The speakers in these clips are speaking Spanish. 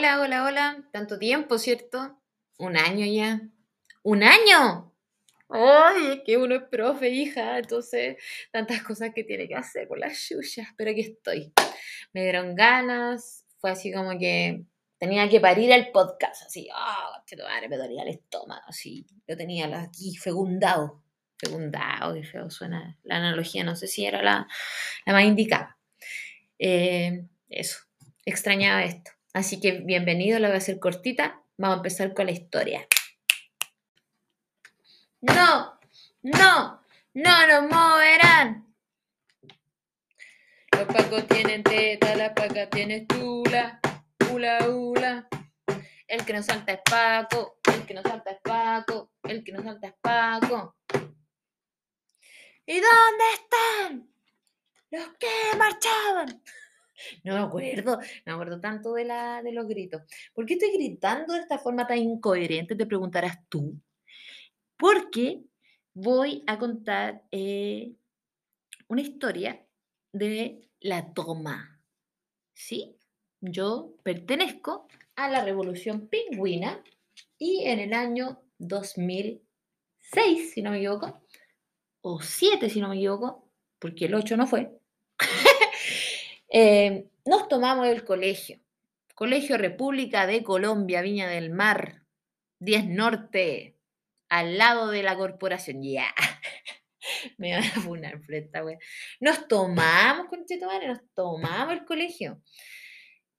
Hola, hola, hola. Tanto tiempo, ¿cierto? Un año ya. ¡Un año! Ay, es que uno es profe, hija, entonces tantas cosas que tiene que hacer por las yuyas, pero aquí estoy. Me dieron ganas, fue así como que tenía que parir el podcast, así, ah, oh, madre, me dolía el estómago, así, lo tenía aquí fecundado, fecundado, qué feo suena la analogía, no sé si era la, la más indicada. Eh, eso, extrañaba esto. Así que bienvenido, la voy a hacer cortita. Vamos a empezar con la historia. No, no, no nos moverán. Los pacos tienen teta, la paca tiene tula, ula, ula. El que nos salta es Paco, el que nos salta es Paco, el que nos salta es Paco. ¿Y dónde están los que marchaban? No me acuerdo, no me acuerdo tanto de, la, de los gritos. ¿Por qué estoy gritando de esta forma tan incoherente? Te preguntarás tú. Porque voy a contar eh, una historia de la toma. ¿Sí? Yo pertenezco a la Revolución Pingüina y en el año 2006, si no me equivoco, o 7, si no me equivoco, porque el 8 no fue, Eh, nos tomamos el colegio. Colegio República de Colombia, Viña del Mar, 10 Norte, al lado de la corporación. Ya. Me van a funar frente güey. Nos tomamos, con madre, nos tomamos el colegio.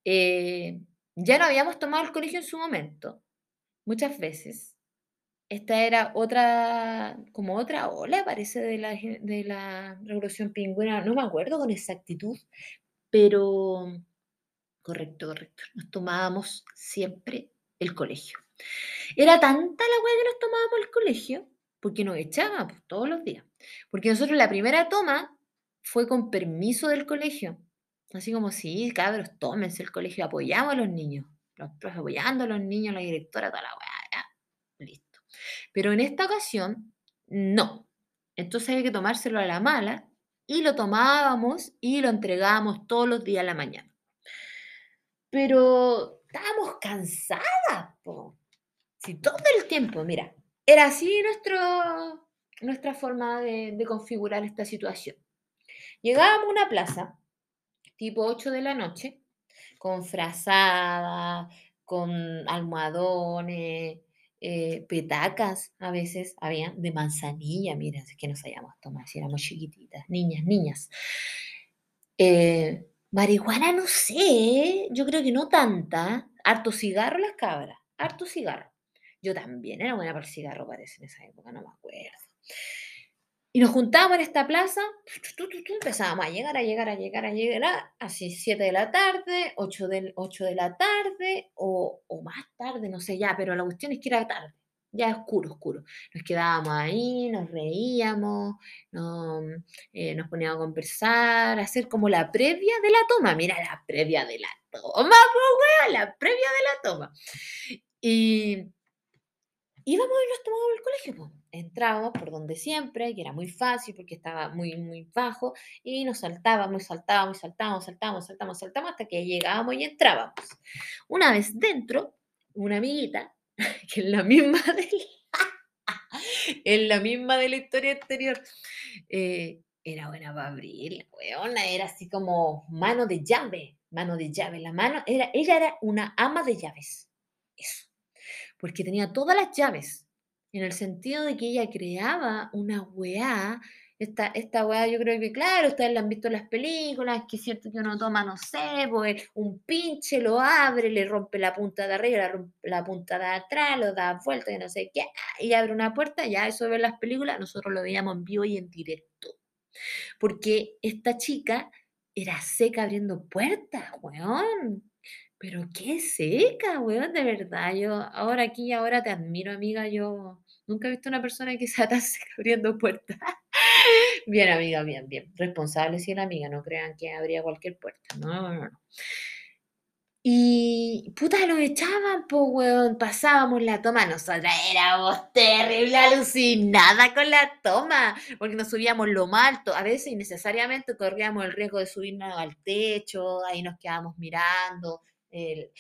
Eh, ya no habíamos tomado el colegio en su momento, muchas veces. Esta era otra, como otra ola, parece, de la, de la revolución pingüina. No me acuerdo con exactitud, pero, correcto, correcto, nos tomábamos siempre el colegio. Era tanta la weá que nos tomábamos el colegio, porque nos echábamos todos los días. Porque nosotros la primera toma fue con permiso del colegio. Así como, sí, cabros, tómense el colegio, apoyamos a los niños. Los profes apoyando a los niños, la directora, toda la weá, listo. Pero en esta ocasión, no. Entonces hay que tomárselo a la mala y lo tomábamos y lo entregábamos todos los días a la mañana. Pero estábamos cansadas, po. Si todo el tiempo, mira, era así nuestro, nuestra forma de, de configurar esta situación. Llegábamos a una plaza, tipo 8 de la noche, con frazada, con almohadones, eh, petacas a veces habían de manzanilla, mira, es que no sabíamos tomar, si éramos chiquititas, niñas, niñas. Eh, marihuana no sé, yo creo que no tanta. Harto cigarro las cabras, harto cigarro. Yo también era buena para el cigarro, parece, en esa época, no me acuerdo. Y nos juntábamos en esta plaza, empezábamos a llegar, a llegar, a llegar, a llegar, así 7 de la tarde, 8 de, 8 de la tarde, o, o, más tarde, no sé ya, pero la cuestión es que era tarde, ya oscuro, oscuro. Nos quedábamos ahí, nos reíamos, nos, eh, nos poníamos a conversar, a hacer como la previa de la toma. Mira, la previa de la toma, pues, la previa de la toma. Y íbamos y nos tomábamos el colegio, pues entrábamos por donde siempre, que era muy fácil porque estaba muy, muy bajo, y nos saltábamos, saltábamos, saltábamos, saltábamos, saltábamos, saltábamos hasta que llegábamos y entrábamos. Una vez dentro, una amiguita, que es la misma de la, la misma de la historia anterior, eh, era buena para abrir, weona, era así como mano de llave, mano de llave, la mano, era, ella era una ama de llaves, eso, porque tenía todas las llaves, en el sentido de que ella creaba una weá. Esta, esta weá yo creo que, claro, ustedes la han visto en las películas, que es cierto que uno toma, no sé, pues un pinche, lo abre, le rompe la punta de arriba, la, punta de atrás, lo da vuelta y no sé qué, y abre una puerta, ya eso ver las películas, nosotros lo veíamos en vivo y en directo. Porque esta chica era seca abriendo puertas, weón. Pero qué seca, weón, de verdad. Yo ahora aquí y ahora te admiro, amiga. Yo nunca he visto una persona que sea tan abriendo puertas. bien, amiga, bien, bien. Responsable si era amiga, no crean que abría cualquier puerta. No, no, no. Y puta, lo echaban, pues, weón. Pasábamos la toma. Nosotras éramos terrible alucinada con la toma, porque nos subíamos lo más alto. A veces innecesariamente corríamos el riesgo de subirnos al techo, ahí nos quedábamos mirando el,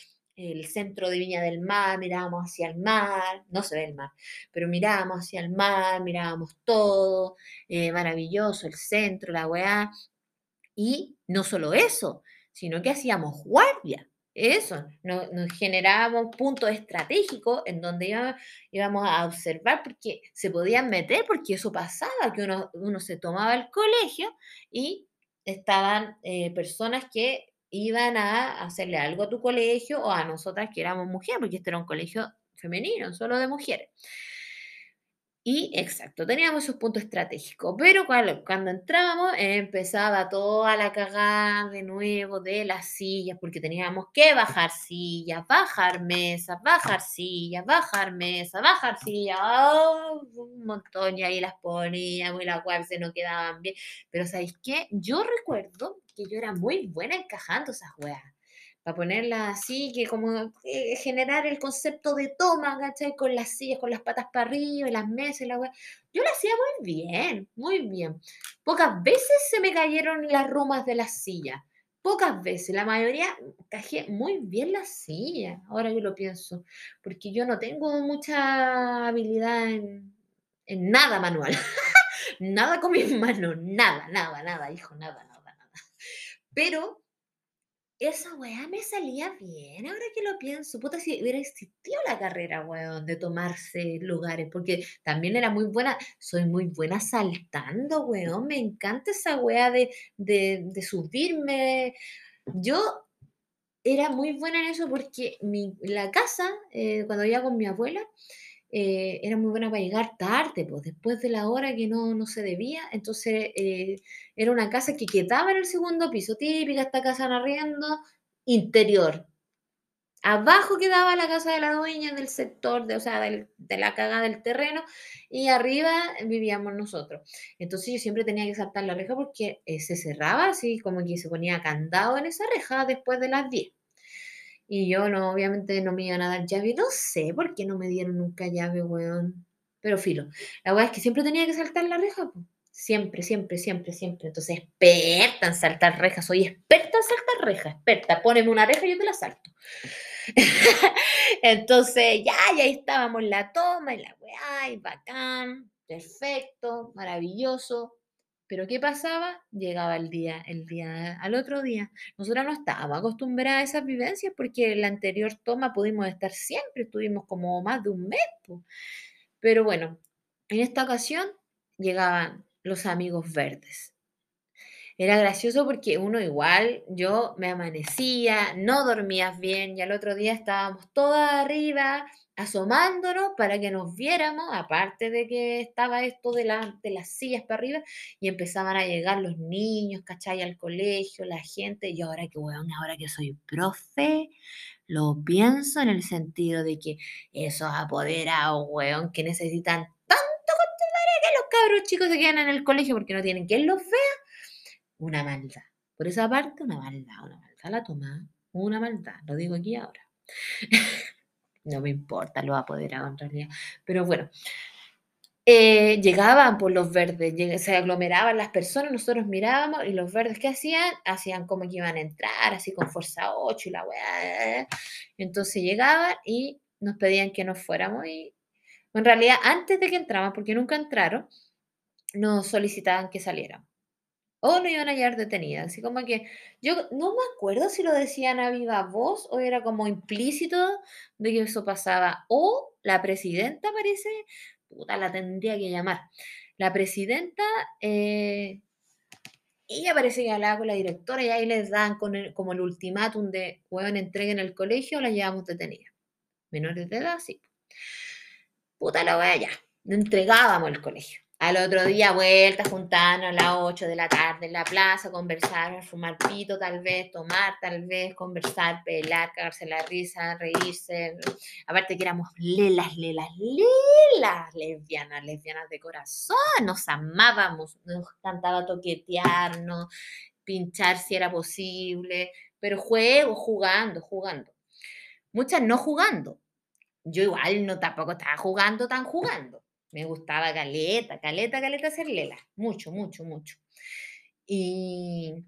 centro de Viña del Mar, mirábamos hacia el mar, no se ve el mar, pero mirábamos hacia el mar, mirábamos todo, eh, maravilloso, el centro, la weá. Y no solo eso, sino que hacíamos guardia. Eso, nos, generábamos puntos estratégicos en donde íbamos, a observar porque se podían meter, porque eso pasaba, que uno, se tomaba el colegio y estaban eh, personas que iban a hacerle algo a tu colegio o a nosotras que éramos mujeres, porque este era un colegio femenino, solo de mujeres. Y exacto, teníamos esos puntos estratégicos, pero cuando, cuando entrábamos empezaba toda la cagada de nuevo de las sillas, porque teníamos que bajar sillas, bajar mesas, bajar sillas, bajar mesas, bajar sillas, ¡oh! un montón y ahí las poníamos y las webs se no quedaban bien. Pero ¿sabéis qué? Yo recuerdo que yo era muy buena encajando esas weas para ponerla así, que como eh, generar el concepto de toma, ¿cachai? Con las sillas, con las patas para arriba las mesas la weá. Yo lo hacía muy bien, muy bien. Pocas veces se me cayeron las rumas de las sillas. Pocas veces, la mayoría cajé muy bien las sillas, ahora yo lo pienso, porque yo no tengo mucha habilidad en, en nada manual. nada con mis manos, nada, nada, nada, hijo, nada, nada, nada. Pero esa weá me salía bien, ahora que lo pienso. Puta, si hubiera existido la carrera, weón, de tomarse lugares, porque también era muy buena, soy muy buena saltando, weón, me encanta esa weá de, de, subirme. Yo era muy buena en eso porque mi, la casa, eh, cuando iba con mi abuela, eh, era muy buena para llegar tarde, pues después de la hora que no, no se debía. Entonces eh, era una casa que quedaba en el segundo piso, típica esta casa en arriendo, interior. Abajo quedaba la casa de la dueña del sector, de, o sea, de la caga del terreno, y arriba vivíamos nosotros. Entonces yo siempre tenía que saltar la reja porque eh, se cerraba así, como que se ponía candado en esa reja después de las 10. Y yo no, obviamente no me iban a dar llave. No sé por qué no me dieron nunca llave, weón. Pero filo. La weá es que siempre tenía que saltar la reja, Siempre, siempre, siempre, siempre. Entonces, experta en saltar rejas. Soy experta en saltar rejas. Experta. Póneme una reja y yo te la salto. Entonces, ya, ya estábamos la toma y la weá, y bacán. Perfecto, maravilloso. Pero ¿qué pasaba? Llegaba el día, el día al otro día. Nosotros no estábamos acostumbradas a esas vivencias porque en la anterior toma pudimos estar siempre, estuvimos como más de un mes. Pero bueno, en esta ocasión llegaban los amigos verdes. Era gracioso porque uno igual, yo me amanecía, no dormías bien y al otro día estábamos todas arriba asomándonos para que nos viéramos, aparte de que estaba esto de, de las sillas para arriba, y empezaban a llegar los niños, ¿cachai? Al colegio, la gente, y ahora que, weón, ahora que soy profe, lo pienso en el sentido de que esos apoderados, weón, que necesitan tanto que los cabros chicos se quedan en el colegio porque no tienen quien los vea, una maldad. Por esa parte, una maldad, una maldad la toma, una maldad, lo digo aquí ahora. no me importa los apoderados en realidad. Pero bueno, eh, llegaban por los verdes, se aglomeraban las personas, nosotros mirábamos y los verdes, ¿qué hacían? Hacían como que iban a entrar, así con fuerza 8 y la weá. Entonces llegaban y nos pedían que nos fuéramos y en realidad antes de que entraban, porque nunca entraron, nos solicitaban que saliéramos o no iban a llegar detenidas. Así como que yo no me acuerdo si lo decían a viva voz o era como implícito de que eso pasaba. O la presidenta parece, puta, la tendría que llamar. La presidenta, eh, ella parece que hablaba con la directora y ahí les dan con como el ultimátum de, weón, entreguen el colegio o la llevamos detenida. Menores de edad, sí. Puta la wea, ya. Entregábamos el colegio. Al otro día, vuelta, juntarnos a las 8 de la tarde en la plaza, conversar, fumar pito tal vez, tomar tal vez, conversar, pelar, cagarse la risa, reírse. Aparte que éramos lelas, lelas, lelas, lesbianas, lesbianas de corazón, nos amábamos, nos cantaba toquetearnos, pinchar si era posible, pero juego, jugando, jugando. Muchas no jugando. Yo igual no tampoco estaba jugando tan jugando me gustaba caleta, caleta, caleta hacer lela. Mucho, mucho, mucho. Y,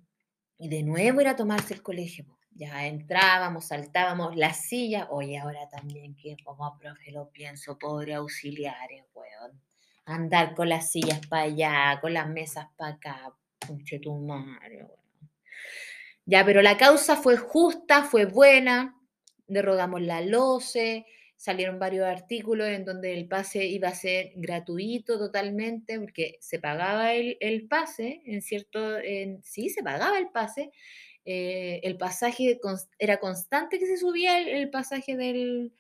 de nuevo ir a tomarse el colegio. ya entrábamos, saltábamos las sillas. Oye, ahora también que como profe lo pienso, pobre auxiliares, weón. Andar con las sillas para allá, con las mesas para acá. Puche tu madre, weón. Ya, pero la causa fue justa, fue buena. Derrogamos la LOCE, salieron varios artículos en donde el pase iba a ser gratuito totalmente, porque se pagaba el, pase, en cierto, en, sí, se pagaba el pase, eh, el pasaje era constante que se subía el, pasaje del,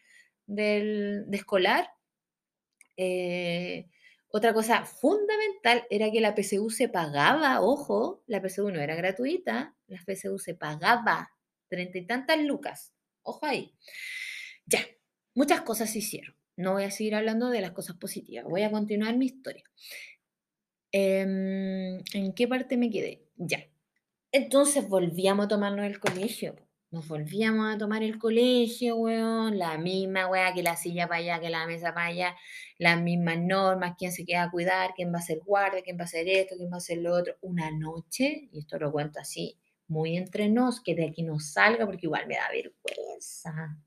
del de escolar. Eh, otra cosa fundamental era que la PSU se pagaba, ojo, la PSU no era gratuita, la PSU se pagaba treinta y tantas lucas, ojo ahí. Ya, muchas cosas se hicieron. No voy a seguir hablando de las cosas positivas, voy a continuar mi historia. Em, ¿En qué parte me quedé? Ya. Entonces volvíamos a tomarnos el colegio. Nos volvíamos a tomar el colegio, weón. La misma weá que la silla para allá, que la mesa para allá. Las mismas normas, quién se queda a cuidar, quién va a ser guardia, quién va a hacer esto, quién va a hacer lo otro. Una noche, y esto lo cuento así, muy entre nos, que de aquí no salga porque igual me da vergüenza.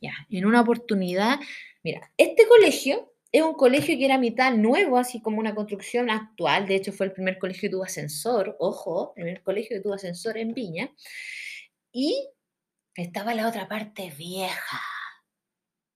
Ya, en una oportunidad, mira, este colegio es un colegio que era mitad nuevo, así como una construcción actual. De hecho, fue el primer colegio que tuvo ascensor. Ojo, el primer colegio que tuvo ascensor en Viña. Y estaba la otra parte vieja,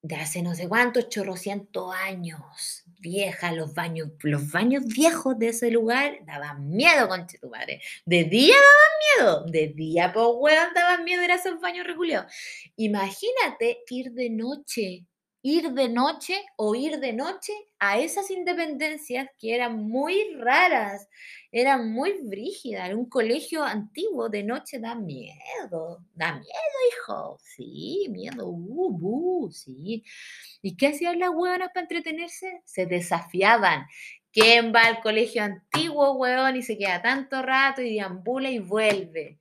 de hace no sé cuántos chorrocientos años. Vieja, los baños, los baños viejos de ese lugar daban miedo, conche tu madre. De día daban miedo, de día, pues weón, daban miedo ir a esos baños reculeados. Imagínate ir de noche ir de noche o ir de noche a esas independencias que eran muy raras, eran muy brígidas. Un colegio antiguo de noche da miedo, da miedo, hijo. Sí, miedo, uh, uh, sí. ¿Y qué hacían las hueonas para entretenerse? Se desafiaban. ¿Quién va al colegio antiguo, hueón, y se queda tanto rato y deambula y vuelve?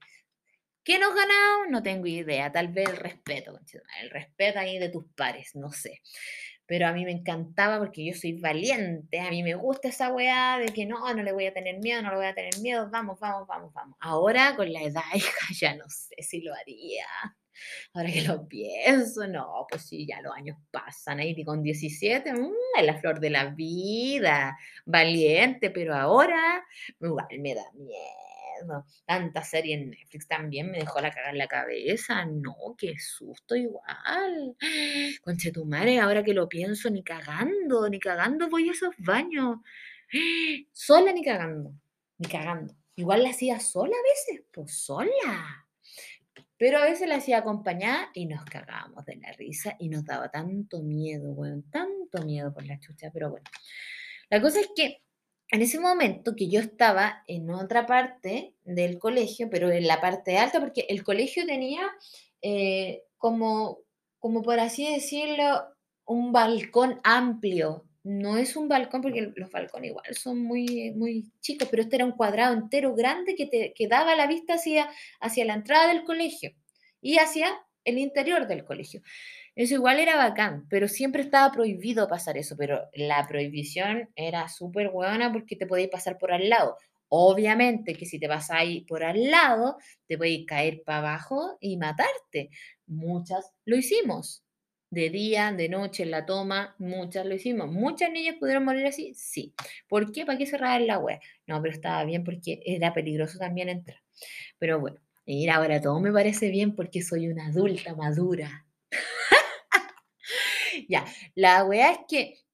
¿Qué nos ganamos? No tengo idea. Tal vez el respeto, el respeto ahí de tus pares, no sé. Pero a mí me encantaba porque yo soy valiente, a mí me gusta esa weá de que no, no le voy a tener miedo, no le voy a tener miedo, vamos, vamos, vamos, vamos. Ahora con la edad, hija, ya no sé si lo haría. Ahora que lo pienso, no, pues sí, ya los años pasan, ahí con 17, mmm, es la flor de la vida, valiente, pero ahora igual me da miedo Tanta serie en Netflix también me dejó la cagar en la cabeza. No, qué susto igual. Conche tu madre, ahora que lo pienso, ni cagando, ni cagando voy a esos baños. Sola ni cagando, ni cagando. Igual la hacía sola a veces, pues sola. Pero a veces la hacía acompañada y nos cagábamos de la risa y nos daba tanto miedo, bueno, tanto miedo por la chucha, pero bueno. La cosa es que en ese momento que yo estaba en otra parte del colegio, pero en la parte alta, porque el colegio tenía eh, como, como por así decirlo, un balcón amplio. No es un balcón porque los balcones igual son muy, muy chicos, pero este era un cuadrado entero grande que, te, que daba la vista hacia, hacia la entrada del colegio y hacia el interior del colegio. Eso igual era bacán, pero siempre estaba prohibido pasar eso, pero la prohibición era súper buena porque te podías pasar por al lado. Obviamente que si te ahí por al lado, te podías caer para abajo y matarte. Muchas lo hicimos. De día, de noche, en la toma, muchas lo hicimos. ¿Muchas niñas pudieron morir así? Sí. ¿Por qué? ¿Para qué cerrar la web? No, pero estaba bien porque era peligroso también entrar. Pero bueno, ir ahora todo me parece bien porque soy una adulta madura. Ya, la weá es que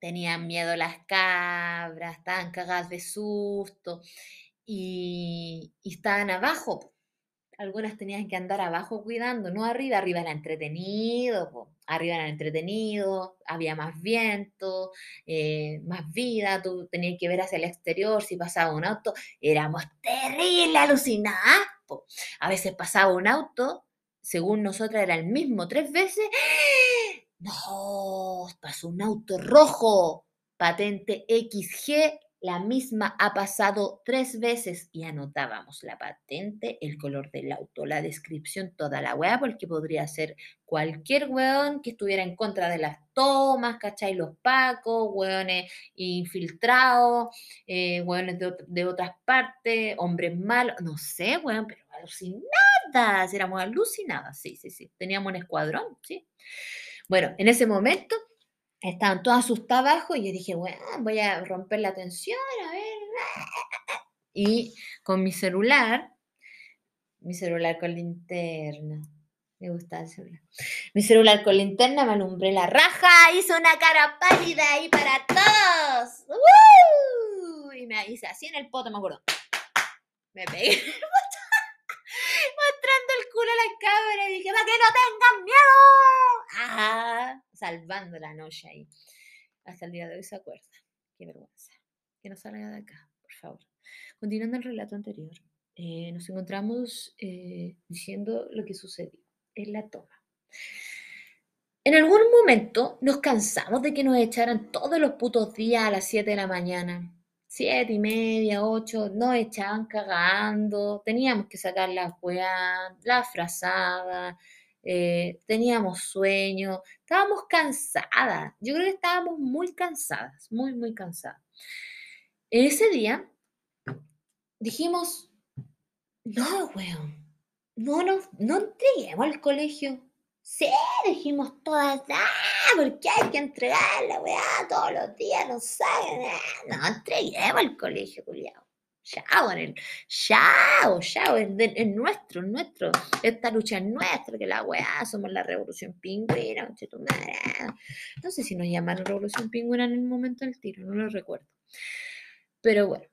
tenían miedo las cabras, estaban cagadas de susto y, estaban abajo. Algunas tenían que andar abajo cuidando, no arriba, arriba era entretenido, arriba era entretenido, había más viento, eh, más vida, tú tenías que ver hacia el exterior si pasaba un auto, éramos terribles, alucinados. A veces pasaba un auto, según nosotras era el mismo tres veces, no, pasó un auto rojo, patente XG la misma ha pasado tres veces y anotábamos la patente, el color del auto, la descripción, toda la weá, porque podría ser cualquier weón que estuviera en contra de las tomas, ¿cachai? Los pacos, weones infiltrados, eh, weones de, otras partes, hombres malos, no sé, weón, pero alucinadas, éramos alucinadas, sí, sí, sí, teníamos un escuadrón, sí. Bueno, en ese momento estaban todos asustados abajo y yo dije, bueno, voy a romper la tensión, a ver. Y con mi celular, mi celular con linterna, me gusta el celular. Mi celular con linterna me alumbré la raja, hizo una cara pálida ahí para todos. Y me hice así en el poto, me acuerdo. Me pegué mostrando culo a la cámara y dije, para que no tengan miedo. ¡Ah! salvando la noche ahí. Hasta el día de hoy se acuerda. Qué vergüenza. Que no salga de acá, por favor. Continuando el relato anterior, eh, nos encontramos eh, diciendo lo que sucedió en la toma. En algún momento nos cansamos de que nos echaran todos los putos días a las 7 de la mañana. Siete y media, ocho, nos echaban cagando, teníamos que sacar las weas, la frazada, eh, teníamos sueño, estábamos cansadas. Yo creo que estábamos muy cansadas, muy, muy cansadas. Ese día dijimos, no, weón, no, no, no entreguemos al colegio. Sí, dijimos todas, ah, porque hay que entregar la weá todos los días, no saben, no entreguemos al colegio, culiado. Chao, en el, chao, chao, es, nuestro, es nuestro. Esta lucha es nuestra, que la weá, somos la revolución pingüina, No sé si nos llamaron revolución pingüina en el momento del tiro, no lo recuerdo. Pero bueno,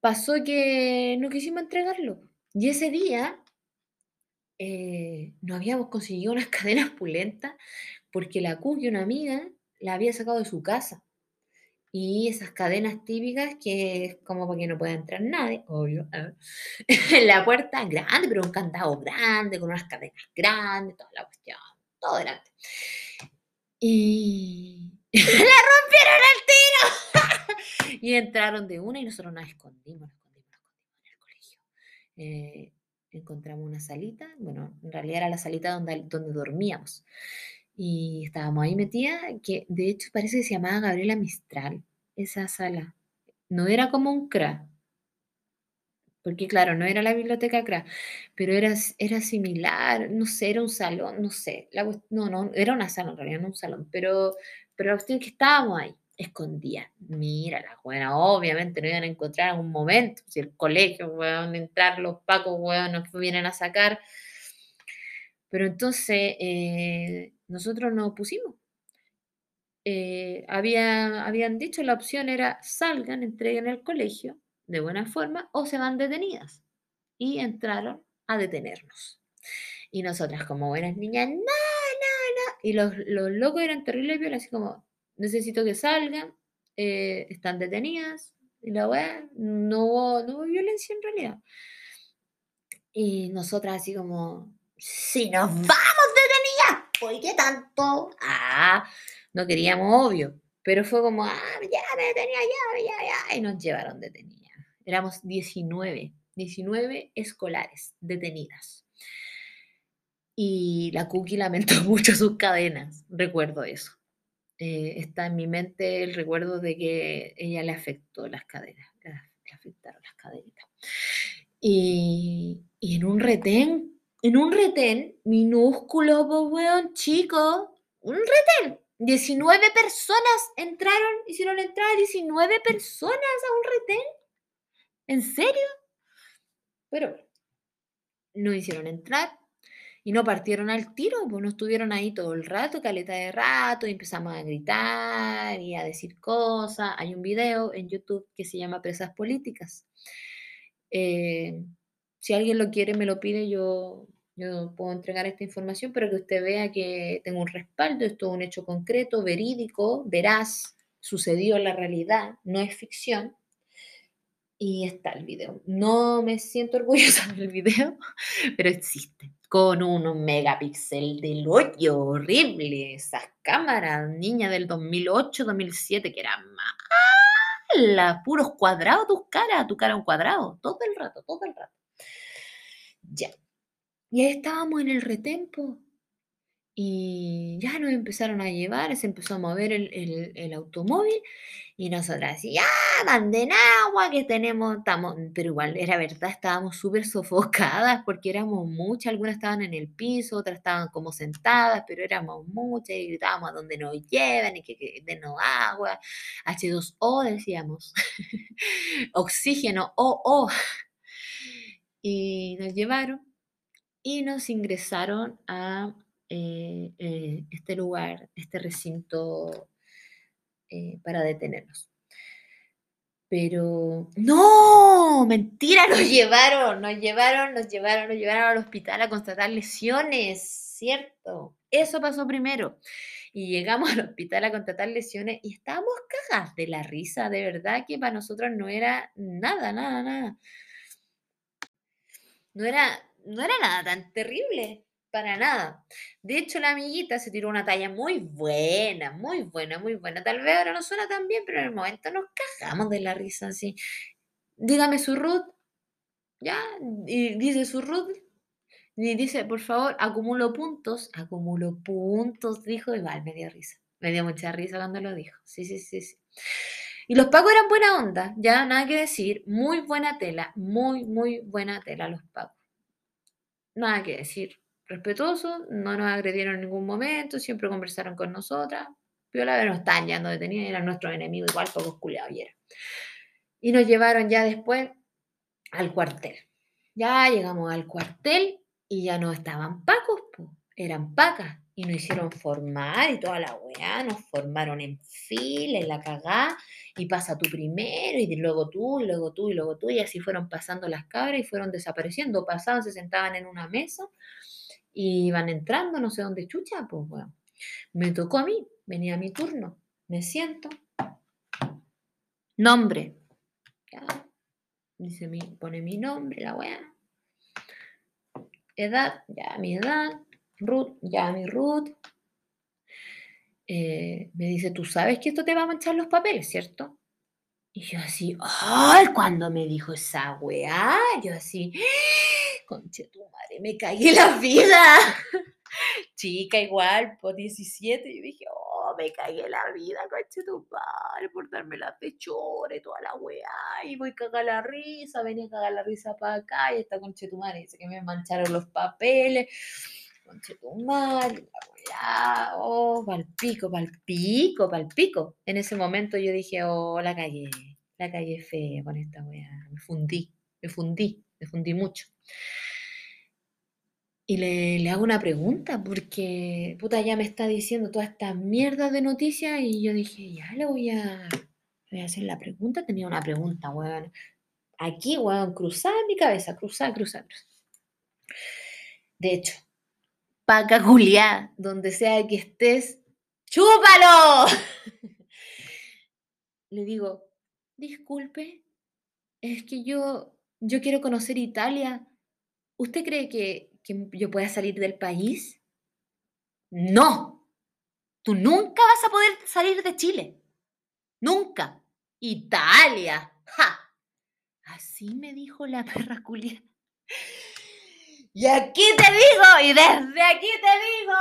pasó que no quisimos entregarlo. Y ese día eh, no habíamos conseguido unas cadenas pulentas porque la Cookie, una amiga, la había sacado de su casa. Y esas cadenas típicas que es como para que no pueda entrar nadie, obvio. en la puerta grande, pero un candado grande, con unas cadenas grandes, toda la cuestión, todo delante. Y la rompieron al tiro. y entraron de una y nosotros nos escondimos, nos escondimos, escondimos en el colegio. Eh, encontramos una salita, bueno, en realidad era la salita donde, donde dormíamos y estábamos ahí metidas, que de hecho parece que se llamaba Gabriela Mistral, esa sala. No era como un CRA, porque claro, no era la biblioteca CRA, pero era, era similar, no sé, era un salón, no sé, la, no, no, era una sala en realidad, no un salón, pero, pero la cuestión es que estábamos ahí, escondía. Mira, la buena, obviamente no iban a encontrar en un momento, si el colegio, weón, entrar los pacos, weón, nos vienen a sacar. Pero entonces, eh, nosotros nos pusimos. Eh, había, habían dicho la opción era salgan, entreguen el colegio de buena forma o se van detenidas. Y entraron a detenernos. Y nosotras como buenas niñas, no, no, no. Y los, los locos eran terribles, así como, necesito que salgan, eh, están detenidas. Y la weá, no hubo, no hubo violencia en realidad. Y nosotras así como, si nos vamos detenidas, ¿por qué tanto? Ah, no queríamos, obvio. Pero fue como, ah, ya me detenía, ya, ya, ya. Y nos llevaron detenidas. Éramos 19, 19 escolares detenidas. Y la Cookie lamentó mucho sus cadenas, recuerdo eso. Eh, está en mi mente el recuerdo de que ella le afectó las cadenas, le afectaron las cadenitas. Y, y en un retén en un retén minúsculo, pues, chico, un retén. 19 personas entraron, hicieron entrar 19 personas a un retén. ¿En serio? Pero no hicieron entrar y no partieron al tiro, pues no estuvieron ahí todo el rato, caleta de rato, y empezamos a gritar y a decir cosas. Hay un video en YouTube que se llama Presas Políticas. Eh, si alguien lo quiere, me lo pide, yo yo puedo entregar esta información para que usted vea que tengo un respaldo, esto es un hecho concreto, verídico, veraz, sucedió en la realidad, no es ficción. Y está el video. No me siento orgullosa del video, pero existe. Con unos megapíxeles del hoyo horrible. Esas cámaras, niña del 2008, 2007, que eran ala, puros cuadrados tus caras, tu cara un cuadrado, todo el rato, todo el rato. Ya. Y ahí estábamos en el retempo. Y ya nos empezaron a llevar, se empezó a mover el, el automóvil y nosotras así, ¡ah! Manden agua que tenemos, estamos, pero igual era verdad, estábamos súper sofocadas porque éramos muchas, algunas estaban en el piso, otras estaban como sentadas, pero éramos muchas y gritábamos a donde nos llevan y que, que agua, H2O decíamos, oxígeno, O, O. Y nos llevaron y nos ingresaron a eh, eh, este lugar, este recinto eh, para detenernos. Pero no, mentira, nos llevaron, nos llevaron, nos llevaron, nos llevaron al hospital a constatar lesiones, ¿cierto? Eso pasó primero. Y llegamos al hospital a constatar lesiones y estábamos cagadas de la risa, de verdad que para nosotros no era nada, nada, nada. No era, no era nada tan terrible. Para nada. De hecho, la amiguita se tiró una talla muy buena, muy buena, muy buena. Tal vez ahora no suena tan bien, pero en el momento nos cagamos de la risa así. Dígame su root. Ya, y dice su root. Y dice, por favor, acumulo puntos. Acumulo puntos, dijo. Igual me dio risa. Me dio mucha risa cuando lo dijo. Sí, sí, sí, sí. Y los pagos eran buena onda, ya nada que decir. Muy buena tela, muy, muy buena tela los pagos. Nada que decir respetuosos, no nos agredieron en ningún momento, siempre conversaron con nosotras. Piola, pero nos estaban yendo detenidos, eran nuestros enemigos, igual pocos culiados y era. Y nos llevaron ya después al cuartel. Ya llegamos al cuartel y ya no estaban pacos, eran pacas. Y nos hicieron formar y toda la weá, nos formaron en fila, en la cagá, y pasa tú primero, y luego tú, y luego tú, y luego tú, y así fueron pasando las cabras y fueron desapareciendo. Pasaban, se sentaban en una mesa y van entrando, no sé dónde chucha, pues bueno. Me tocó a mí, venía mi turno, me siento. Nombre. Dice mi, pone mi nombre, la weá. Edad, ya mi edad. Ruth, ya mi Ruth. Eh, me dice, tú sabes que esto te va a manchar los papeles, ¿cierto? Y yo así, ¡ay! Cuando me dijo esa weá, yo así, conche tu madre, me cagué la vida. Chica, igual, por 17, yo dije, oh, me cagué la vida, conche tu madre, por darme la pechora y toda la weá, y voy a cagar la risa, venía a cagar la risa para acá, y esta conche tu madre dice que me mancharon los papeles, conche tu madre, la weá, oh, palpico, palpico, palpico. En ese momento yo dije, oh, la cagué, la cagué fea con esta weá, me fundí, me fundí, me fundí mucho. Y le, hago una pregunta, porque puta ya me está diciendo toda esta mierda de noticias y yo dije, ya le voy a, voy a hacer la pregunta. Tenía una pregunta, weón. Aquí, weón, cruzada mi cabeza, cruzada, cruzada, cruzada. De hecho, paca Juliá, donde sea que estés, ¡chúpalo! le digo, disculpe, es que yo, yo quiero conocer Italia. ¿Usted cree que, que yo pueda salir del país? No, tú nunca vas a poder salir de Chile. Nunca. Italia. ¡Ja! Así me dijo la perra culia. Y aquí te digo, y desde aquí te digo.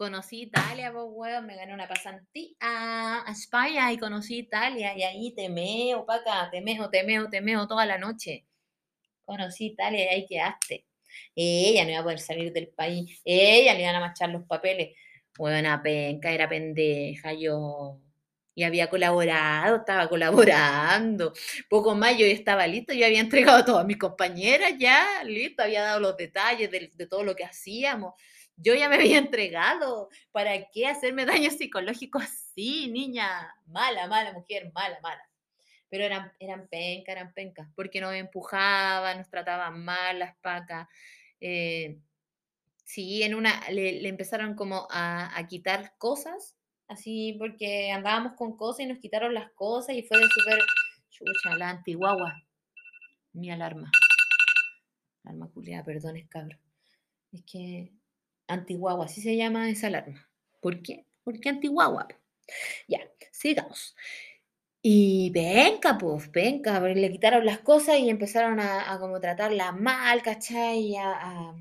Conocí Italia, pues, weón, me gané una pasantía a España y conocí Italia y ahí te meo, paca, te meo, te meo, te meo toda la noche conocí Italia y ahí quedaste. Ella no iba a poder salir del país, ella le iban a machar los papeles. Buena penca, era pendeja, yo. Y había colaborado, estaba colaborando. Poco más yo estaba listo, yo había entregado a todas mis compañeras ya, listo, había dado los detalles de, de todo lo que hacíamos. Yo ya me había entregado. ¿Para qué hacerme daño psicológico así, niña? Mala, mala mujer, mala, mala pero eran, eran pencas, eran pencas, porque nos empujaban, nos trataban mal las pacas. Eh, sí, en una le, empezaron como a, quitar cosas, así porque andábamos con cosas y nos quitaron las cosas y fue de súper, chucha, la antiguagua, mi alarma. Alarma culiada, perdón, es. Es que antiguagua, así se llama esa alarma. ¿Por qué? Porque antiguagua. Ya, sigamos. Y venga, pues, venga, le quitaron las cosas y empezaron a, como tratarla mal, ¿cachai? a,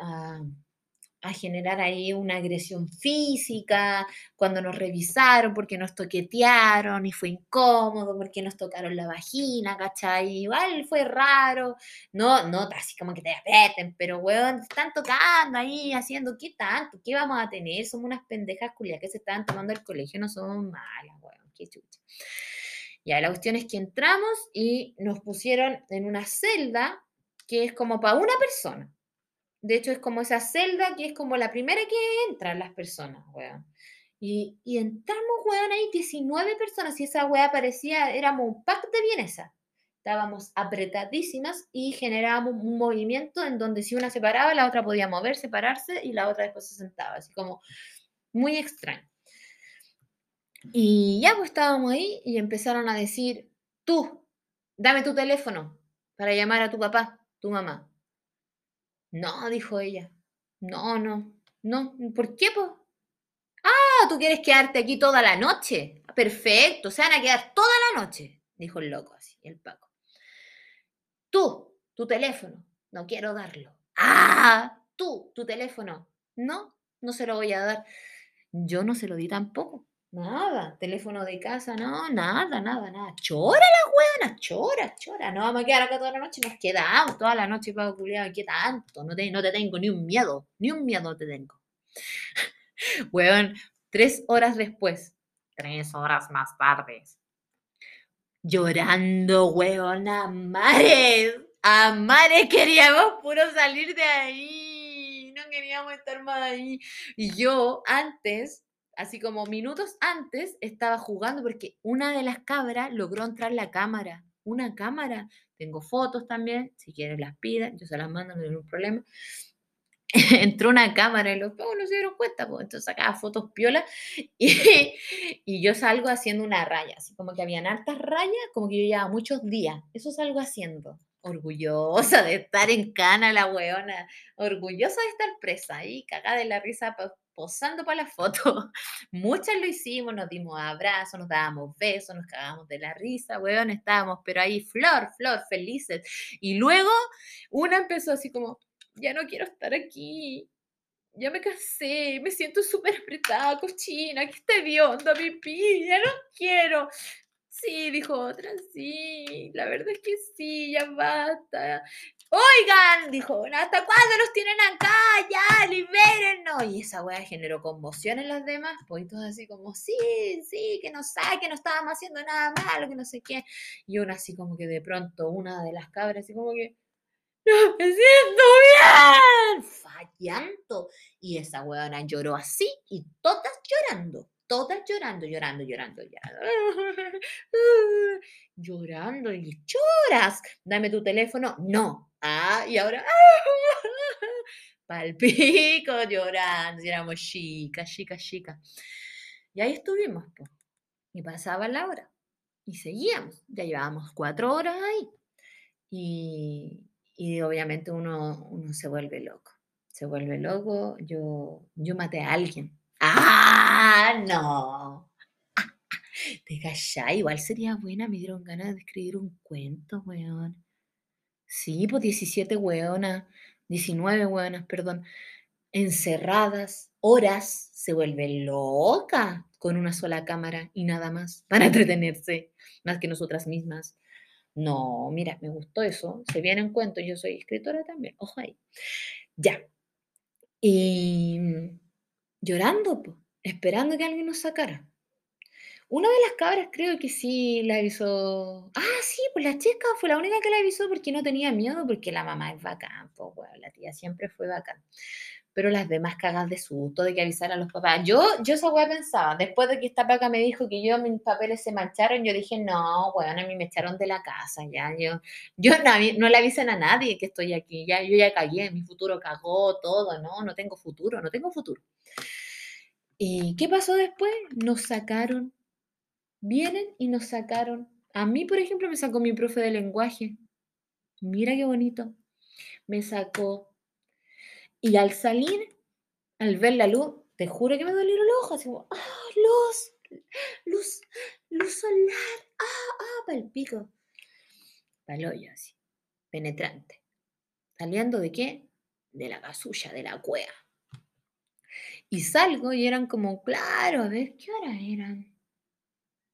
a generar ahí una agresión física, cuando nos revisaron porque nos toquetearon y fue incómodo, porque nos tocaron la vagina, ¿cachai? Igual fue raro, no, no así como que te aprieten, pero weón, están tocando ahí, haciendo, ¿qué tanto? ¿Qué vamos a tener? Somos unas pendejas culias que se están tomando el colegio, no somos malas, weón, qué chucha. Ya, la cuestión es que entramos y nos pusieron en una celda que es como para una persona. De hecho, es como esa celda que es como la primera que entran las personas, weón. Y, y entramos, weón, ahí 19 personas y esa weá parecía, éramos un pack de vienesa. Estábamos apretadísimas y generábamos un movimiento en donde si una se paraba, la otra podía moverse, separarse y la otra después se sentaba. Así como muy extraño. Y ya pues estábamos ahí y empezaron a decir, tú, dame tu teléfono para llamar a tu papá, tu mamá. No, dijo ella. No, no, no. ¿Por qué? Ah, tú quieres quedarte aquí toda la noche. Perfecto, se van a quedar toda la noche, dijo el loco así, el Paco. Tú, tu teléfono, no quiero darlo. Ah, tú, tu teléfono. No, no se lo voy a dar. Yo no se lo di tampoco. Nada, teléfono de casa, no, nada, nada, nada. Chora la huevona, chora, chora. No vamos a quedar acá toda la noche, nos quedamos toda la noche para culiar. ¿Qué tanto? No te, no te tengo ni un miedo, ni un miedo te tengo. Huevón, tres horas después, tres horas más tarde, llorando, huevón, a mares, a mares queríamos puro salir de ahí, no queríamos estar más ahí. Y yo antes así como minutos antes, estaba jugando porque una de las cabras logró entrar la cámara. Una cámara. Tengo fotos también, si quieres las piden, yo se las mando, no hay ningún problema. Entró una cámara y los pocos no se dieron cuenta, pues entonces sacaba fotos piola y, y, yo salgo haciendo una raya, así como que habían hartas rayas, como que yo llevaba muchos días, eso salgo haciendo, orgullosa de estar en cana la weona, orgullosa de estar presa ahí, cagada de la risa posando para la foto. Muchas lo hicimos, nos dimos abrazos, nos dábamos besos, nos cagábamos de la risa, weón, estábamos, pero ahí flor, flor, felices. Y luego una empezó así como, ya no quiero estar aquí, ya me cansé, me siento súper apretada, cochina, que esté viendo pipí, ya no quiero. Sí, dijo otra, sí, la verdad es que sí, ya basta. Oigan, dijo, ¿hasta cuándo los tienen acá? Ya, libérennos. Y esa weá generó conmoción en los demás, pues así como, sí, sí, que nos saquen, no estábamos haciendo nada malo, que no sé qué. Y una así como que de pronto, una de las cabras así como que, no, me siento bien, fallando. Y esa weona lloró así y todas llorando todas llorando, llorando, llorando, llorando. Llorando, y lloras. Dame tu teléfono. No. Ah, y ahora. Palpico, llorando. Y éramos chica, chica, chica. Y ahí estuvimos, pues. Y pasaba la hora. Y seguíamos. Ya llevábamos cuatro horas ahí. Y, y obviamente uno, uno se vuelve loco. Se vuelve loco. Yo, yo maté a alguien ¡Ah, no! ¿Te cachai? Igual sería buena, me dieron ganas de escribir un cuento, weón. Sí, pues 17 weonas, 19 weonas, perdón, encerradas, horas, se vuelve loca con una sola cámara y nada más para entretenerse, más que nosotras mismas. No, mira, me gustó eso. Se viene en cuento, yo soy escritora también. Ojo ahí. Ya. Y llorando, esperando que alguien nos sacara. Una de las cabras creo que sí la avisó. Ah, sí, pues la chica fue la única que la avisó porque no tenía miedo, porque la mamá es bacán, pues, la tía siempre fue bacán. Pero las demás cagas de susto de que avisar a los papás. Yo, yo esa weá pensaba, después de que esta paca me dijo que yo mis papeles se mancharon, yo dije, no, weón, a mí me echaron de la casa, ya, yo, yo no, no le avisen a nadie que estoy aquí, ya, yo ya cagué, mi futuro cagó, todo, no, no tengo futuro, no tengo futuro. ¿Y qué pasó después? Nos sacaron. Vienen y nos sacaron. A mí, por ejemplo, me sacó mi profe de lenguaje. Mira qué bonito. Me sacó. Y al salir, al ver la luz, te juro que me dolieron los ojos. Así como, ¡ah, luz! Luz, luz solar. ah, ah, palpico. Paloyo así, penetrante. ¿Saliendo de qué? De la casulla, de la cueva. Y salgo y eran como, claro, a ver, ¿qué hora eran?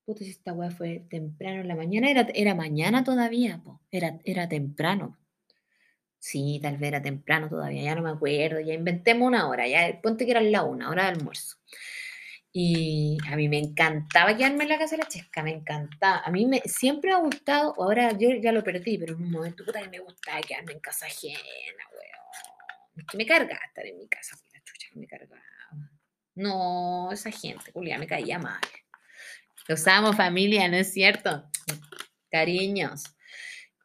Puta, si esta weá fue temprano en la mañana, era, era mañana todavía, po. Era, era temprano. Sí, tal vez era temprano todavía, ya no me acuerdo, ya inventemos una hora, ya ponte que era la una, hora de almuerzo. Y a mí me encantaba quedarme en la casa de la chesca, me encantaba. A mí me, siempre me ha gustado, ahora yo ya lo perdí, pero en un momento puta que me gustaba quedarme en casa ajena, weón. Es que me cargaba estar en mi casa, la chucha que me cargaba. No, esa gente, Julia, me caía mal. Los amo, familia, ¿no es cierto? Cariños.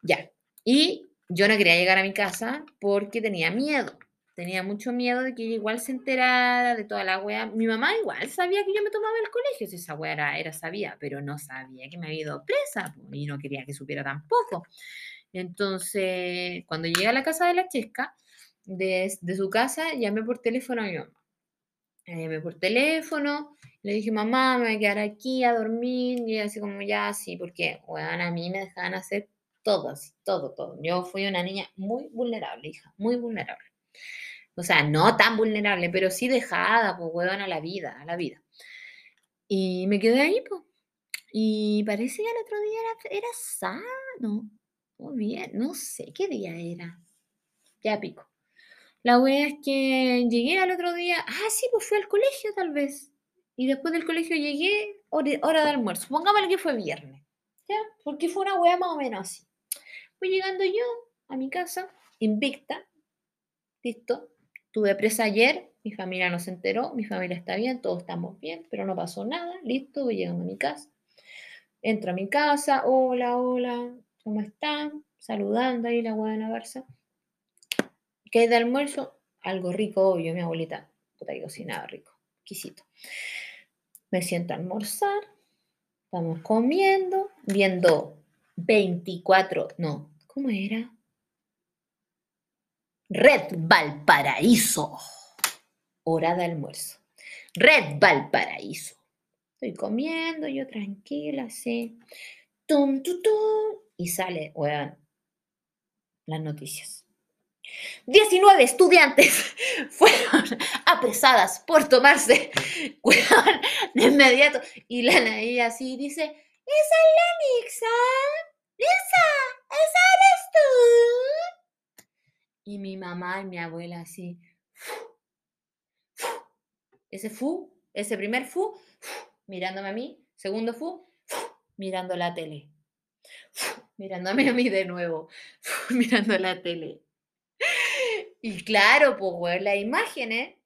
Ya. Y yo no quería llegar a mi casa porque tenía miedo. Tenía mucho miedo de que ella igual se enterara de toda la wea. Mi mamá igual sabía que yo me tomaba el colegio, si esa wea era, era sabía, pero no sabía que me había ido presa y no quería que supiera tampoco. Entonces, cuando llegué a la casa de la Chesca, de, de su casa, llamé por teléfono a mi mamá. Llamé por teléfono, le dije, mamá, me voy a quedar aquí a dormir, y así como ya, sí, porque, bueno, a mí me dejaban hacer todo, así, todo, todo. Yo fui una niña muy vulnerable, hija, muy vulnerable. O sea, no tan vulnerable, pero sí dejada, pues, weón, a la vida, a la vida. Y me quedé ahí, pues. Y parece que el otro día era, era sano. Muy bien, no sé qué día era. Ya pico. La wea es que llegué al otro día. Ah, sí, pues fui al colegio tal vez. Y después del colegio llegué, hora, de almuerzo. Pongámosle que fue viernes. ¿Ya? Porque fue una wea más o menos así. Fui llegando yo a mi casa, invicta. Listo. Tuve presa ayer, mi familia no se enteró, mi familia está bien, todos estamos bien, pero no pasó nada. Listo, voy llegando a mi casa. Entro a mi casa, hola, hola, ¿cómo están? Saludando ahí la buena Barça. ¿Qué hay de almuerzo? Algo rico, obvio, mi abuelita. Puta que rico, exquisito. Me siento a almorzar, estamos comiendo, viendo 24, no, ¿cómo era? Red Valparaíso. Hora de almuerzo. Red Valparaíso. Estoy comiendo, yo tranquila, sí. Tum, tum, tum. Y sale, weón, las noticias. 19 estudiantes fueron apresadas por tomarse weón, de inmediato. Y la Anaí así dice, esa es la Nixa. Nixa, esa eres tú. Y mi mamá y mi abuela así. Ese fu, ese primer fu, mirándome a mí. Segundo fu, mirando la tele. Mirándome a mí de nuevo, mirando la tele. Y claro, pues, las imágenes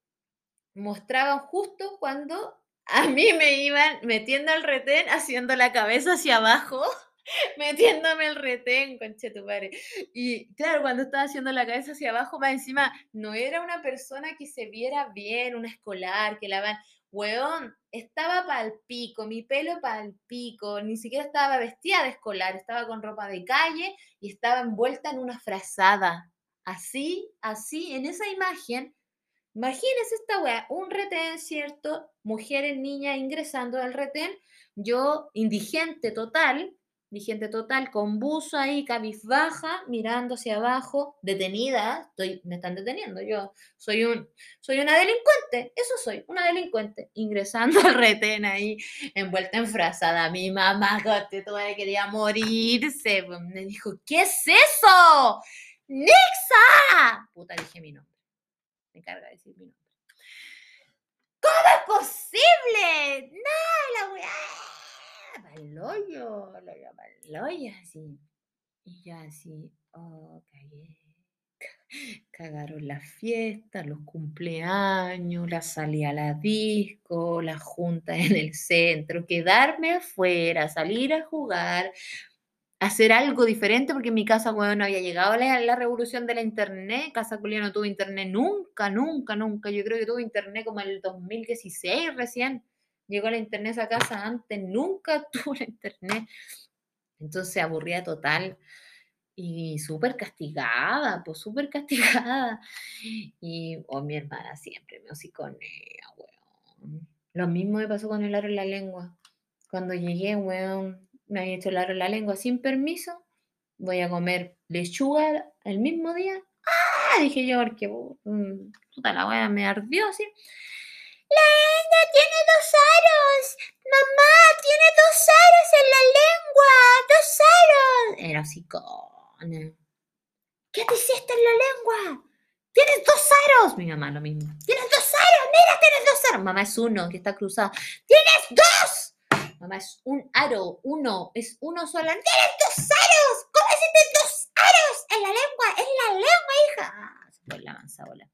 mostraban justo cuando a mí me iban metiendo al retén, haciendo la cabeza hacia abajo metiéndome el retén, conche tu padre. Y claro, cuando estaba haciendo la cabeza hacia abajo, más encima, no era una persona que se viera bien, una escolar, que la van, weón, estaba pal pico, mi pelo pal pico, ni siquiera estaba vestida de escolar, estaba con ropa de calle y estaba envuelta en una frazada. Así, así, en esa imagen, imagínense esta weá, un retén, ¿cierto? Mujeres, niñas ingresando al retén, yo indigente total, vigente total, con buzo ahí, cabizbaja, mirando hacia abajo, detenida, estoy, me están deteniendo, yo soy, un, soy una delincuente, eso soy, una delincuente, ingresando al retén ahí, envuelta en frazada, mi mamá, todavía quería morirse, pues, me dijo, ¿qué es eso? ¡Nixa! Puta, dije mi nombre, me carga decir mi nombre. ¿Cómo es posible? No, la weá Paloyo, lo paloyo, así. Y yo así, oh, cagué. Cagaron la fiesta, los cumpleaños, la salida a la disco, la junta en el centro, quedarme afuera, salir a jugar, hacer algo diferente, porque en mi casa, bueno, no había llegado la, la revolución de la internet. Casa Culia no tuvo internet nunca, nunca, nunca. Yo creo que tuvo internet como en el 2016 recién llegó la internet a casa antes, nunca tuvo la internet. Entonces aburría total y súper castigada, pues súper castigada. Y oh, mi hermana siempre me hociconea, weón. Lo mismo me pasó con el aro en la lengua. Cuando llegué, weón, me había hecho la, la lengua sin permiso, voy a comer lechuga el mismo día. ¡Ah! Dije yo, porque mm, puta la wea me ardió así. La niña tiene dos aros. Mamá, tiene dos aros en la lengua. Dos aros. Era así con... ¿Qué te hiciste en la lengua? Tienes dos aros. Mi mamá lo mismo. Tienes dos aros. Mira, tienes dos aros. Mamá es uno que está cruzado. Tienes dos. Mamá es un aro. Uno. Es uno solo. Tienes dos aros. ¿Cómo hiciste dos aros en la lengua? En la lengua, hija. Ah, se fue la mansa bola.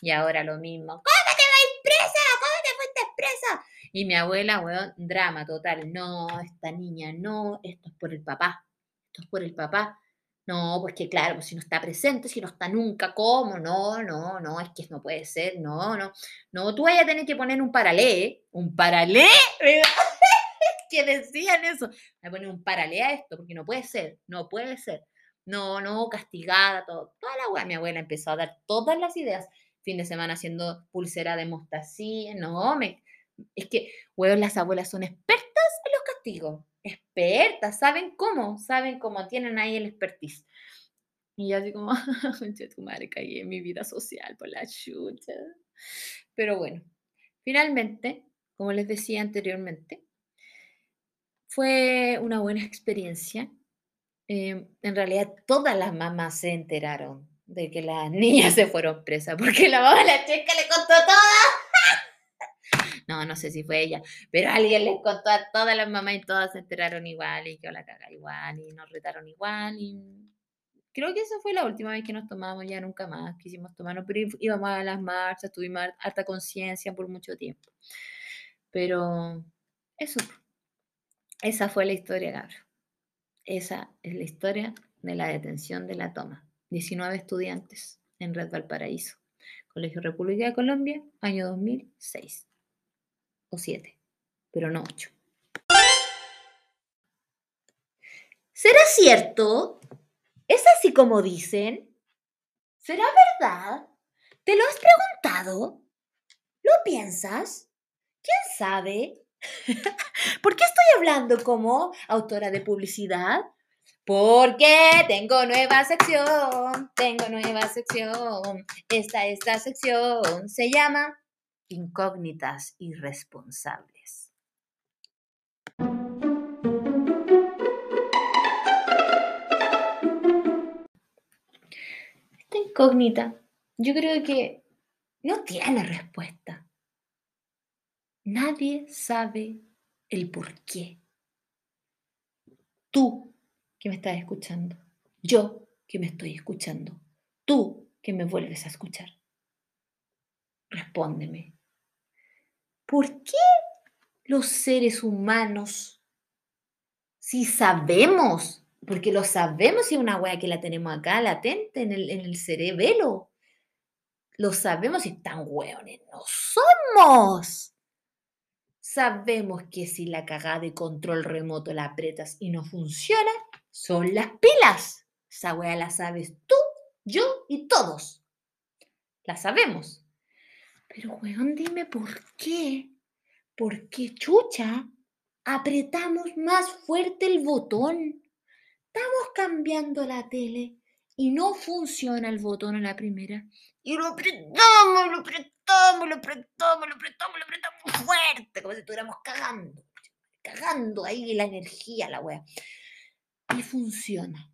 Y ahora lo mismo. ¿Cómo te vas presa? ¿Cómo te fuiste presa? Y mi abuela, weón, drama total. No, esta niña, no. Esto es por el papá. Esto es por el papá. No, pues que claro, pues si no está presente, si no está nunca, ¿cómo? No, no, no, es que no puede ser, no, no. No, tú vayas a tener que poner un paralé, un paralé, que decían eso. A poner un paralé a esto, porque no puede ser, no puede ser. No, no, castigada, todo. Toda la weá, mi abuela empezó a dar todas las ideas. Fin de semana haciendo pulsera de mostacía, no, me, es que, weón, las abuelas son expertas en los castigos expertas, saben cómo, saben cómo, tienen ahí el expertise. Y yo así como, tu madre, caí en mi vida social por la chucha. Pero bueno, finalmente, como les decía anteriormente, fue una buena experiencia. Em, en realidad, todas las mamás se enteraron de que las niñas se fueron presas, porque la mamá la checa le contó todo. No, no sé si fue ella, pero alguien les contó a todas las mamás y todas se enteraron igual y que la caga igual y nos retaron igual y creo que esa fue la última vez que nos tomamos, ya nunca más quisimos tomarnos, pero íbamos a las marchas, tuvimos harta conciencia por mucho tiempo. Pero eso, esa fue la historia, Gabriel. Esa es la historia de la detención de la toma. 19 estudiantes en Red Valparaíso, Colegio República de Colombia, año 2006 siete, pero no ocho. ¿Será cierto? ¿Es así como dicen? ¿Será verdad? ¿Te lo has preguntado? ¿Lo piensas? ¿Quién sabe? ¿Por qué estoy hablando como autora de publicidad? Porque tengo nueva sección, tengo nueva sección. Esta, esta sección se llama incógnitas irresponsables. Esta incógnita yo creo que no tiene respuesta. Nadie sabe el por qué. Tú que me estás escuchando, yo que me estoy escuchando, tú que me vuelves a escuchar. Respóndeme. ¿Por qué los seres humanos, si sabemos, porque lo sabemos si es una wea que la tenemos acá latente en el, en el cerebelo, lo sabemos y tan hueones no somos. Sabemos que si la cagada de control remoto la apretas y no funciona, son las pilas. Esa wea la sabes tú, yo y todos. La sabemos. Pero, weón, dime por qué. ¿Por qué, chucha? Apretamos más fuerte el botón. Estamos cambiando la tele y no funciona el botón en la primera. Y lo apretamos, lo apretamos, lo apretamos, lo apretamos, lo apretamos fuerte, como si estuviéramos cagando. Cagando ahí la energía, la wea. Y funciona.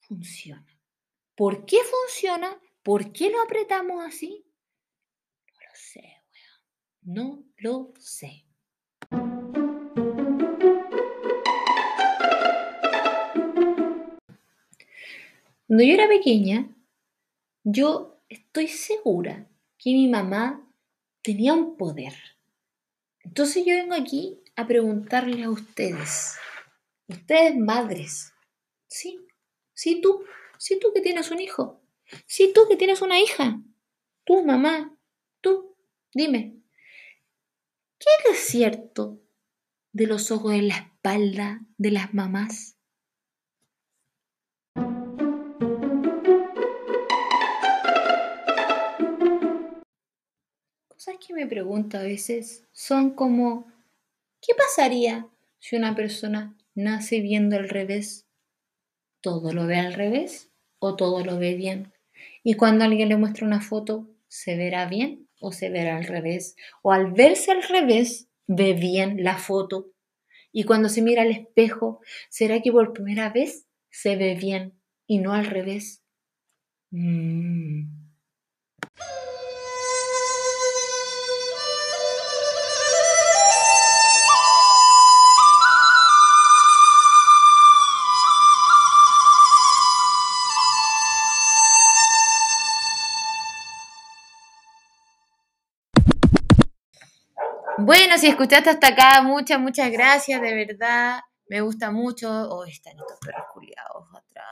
Funciona. ¿Por qué funciona? ¿Por qué lo apretamos así? No lo sé. Cuando yo era pequeña, yo estoy segura que mi mamá tenía un poder. Entonces yo vengo aquí a preguntarle a ustedes, ustedes madres, sí, sí tú, sí tú que tienes un hijo, sí tú que tienes una hija, tú mamá, tú, dime, ¿Qué es cierto de los ojos en la espalda de las mamás? Que me pregunto a veces son como, ¿qué pasaría si una persona nace viendo al revés. Todo lo ve al revés o todo lo ve bien. Y cuando alguien le muestra una foto, ¿se verá bien o se verá al revés? O al verse al revés, ve bien la foto. Y cuando se mira al espejo, ¿será que por primera vez se ve bien y no al revés? Mm. Bueno, si escuchaste hasta acá, muchas, muchas gracias, de verdad. Me gusta mucho. Oh, están estos perros culiados atrás,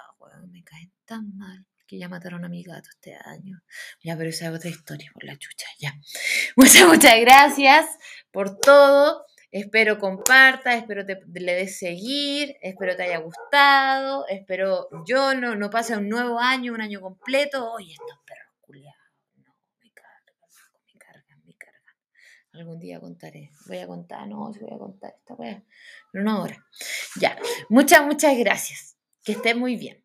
Me caen tan mal. Que ya mataron a mi gato este año. Ya, pero esa es otra historia, por la chucha, ya. Muchas, muchas gracias por todo. Espero compartas, espero te, le des seguir, espero te haya gustado, espero yo no, no pase un nuevo año, un año completo. Oye, estos perros Algún día contaré. Voy a contar, no, si voy a contar esta weá. Pero no ahora. Ya. Muchas, muchas gracias. Que esté muy bien.